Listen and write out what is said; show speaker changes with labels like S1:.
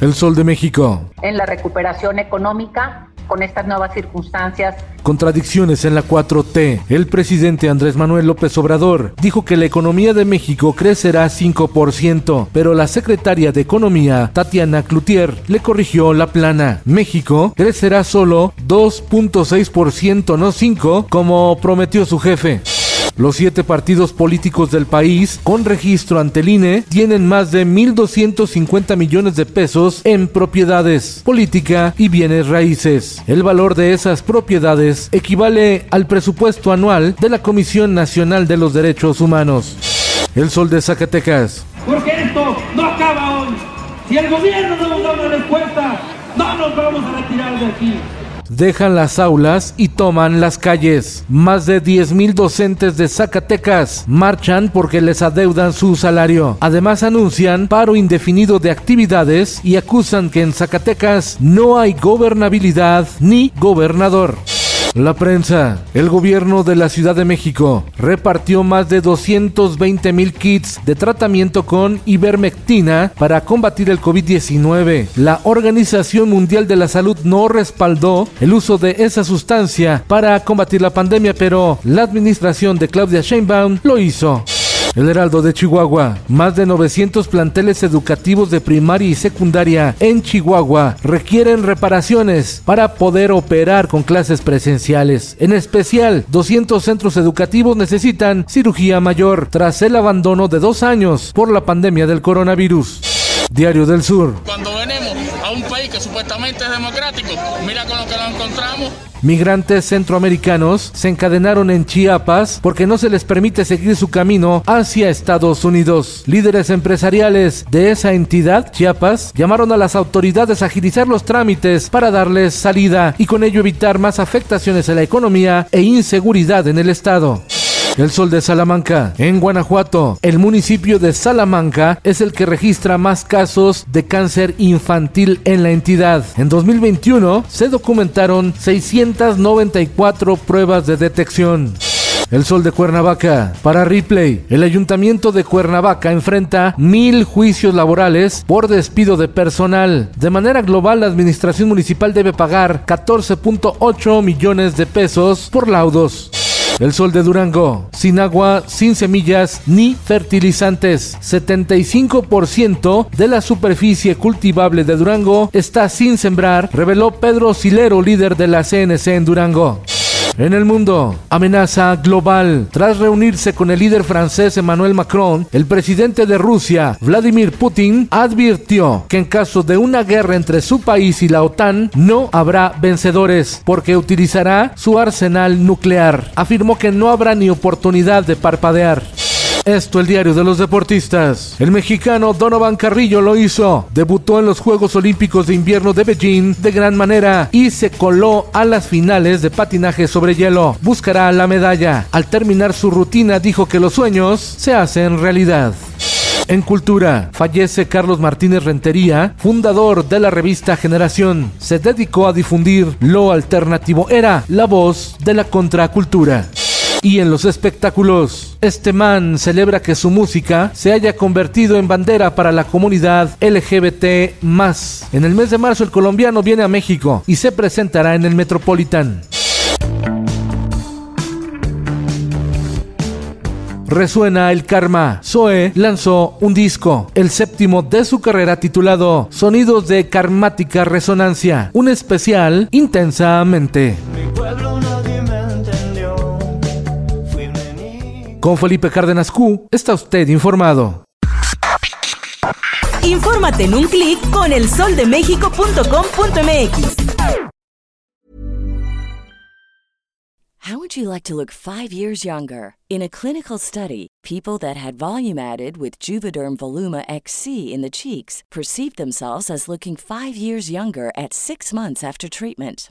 S1: El Sol de México.
S2: En la recuperación económica con estas nuevas circunstancias.
S1: Contradicciones en la 4T. El presidente Andrés Manuel López Obrador dijo que la economía de México crecerá 5%, pero la secretaria de Economía, Tatiana Cloutier, le corrigió la plana. México crecerá solo 2.6%, no 5%, como prometió su jefe. Los siete partidos políticos del país, con registro ante el INE, tienen más de 1.250 millones de pesos en propiedades, política y bienes raíces. El valor de esas propiedades equivale al presupuesto anual de la Comisión Nacional de los Derechos Humanos. El Sol de Zacatecas.
S3: Porque esto no acaba hoy. Si el gobierno no nos da una respuesta, no nos vamos a retirar de aquí
S1: dejan las aulas y toman las calles. Más de 10.000 docentes de Zacatecas marchan porque les adeudan su salario. Además anuncian paro indefinido de actividades y acusan que en Zacatecas no hay gobernabilidad ni gobernador. La prensa. El gobierno de la Ciudad de México repartió más de 220 mil kits de tratamiento con ivermectina para combatir el COVID-19. La Organización Mundial de la Salud no respaldó el uso de esa sustancia para combatir la pandemia, pero la administración de Claudia Sheinbaum lo hizo. El Heraldo de Chihuahua. Más de 900 planteles educativos de primaria y secundaria en Chihuahua requieren reparaciones para poder operar con clases presenciales. En especial, 200 centros educativos necesitan cirugía mayor tras el abandono de dos años por la pandemia del coronavirus. Diario del Sur.
S4: Cuando venimos a un país que supuestamente es democrático, mira con lo que nos encontramos.
S1: Migrantes centroamericanos se encadenaron en Chiapas porque no se les permite seguir su camino hacia Estados Unidos. Líderes empresariales de esa entidad, Chiapas, llamaron a las autoridades a agilizar los trámites para darles salida y con ello evitar más afectaciones a la economía e inseguridad en el estado. El Sol de Salamanca. En Guanajuato, el municipio de Salamanca es el que registra más casos de cáncer infantil en la entidad. En 2021 se documentaron 694 pruebas de detección. El Sol de Cuernavaca. Para Ripley, el Ayuntamiento de Cuernavaca enfrenta mil juicios laborales por despido de personal. De manera global, la Administración Municipal debe pagar 14.8 millones de pesos por laudos. El sol de Durango, sin agua, sin semillas ni fertilizantes. 75% de la superficie cultivable de Durango está sin sembrar, reveló Pedro Silero, líder de la CNC en Durango. En el mundo, amenaza global. Tras reunirse con el líder francés Emmanuel Macron, el presidente de Rusia, Vladimir Putin, advirtió que en caso de una guerra entre su país y la OTAN, no habrá vencedores porque utilizará su arsenal nuclear. Afirmó que no habrá ni oportunidad de parpadear. Esto el diario de los deportistas. El mexicano Donovan Carrillo lo hizo. Debutó en los Juegos Olímpicos de Invierno de Beijing de gran manera y se coló a las finales de patinaje sobre hielo. Buscará la medalla. Al terminar su rutina dijo que los sueños se hacen realidad. En cultura, fallece Carlos Martínez Rentería, fundador de la revista Generación. Se dedicó a difundir lo alternativo. Era la voz de la contracultura. Y en los espectáculos, este man celebra que su música se haya convertido en bandera para la comunidad LGBT. En el mes de marzo, el colombiano viene a México y se presentará en el Metropolitan. resuena el karma. Zoe lanzó un disco, el séptimo de su carrera titulado Sonidos de Karmática Resonancia, un especial intensamente. Con Felipe Cárdenas Q, está usted informado.
S5: Infórmate en un clic con elsoldemexico.com.mx.
S6: How would you like to look five years younger? In a clinical study, people that had volume added with Juvederm Voluma XC in the cheeks perceived themselves as looking five years younger at six months after treatment.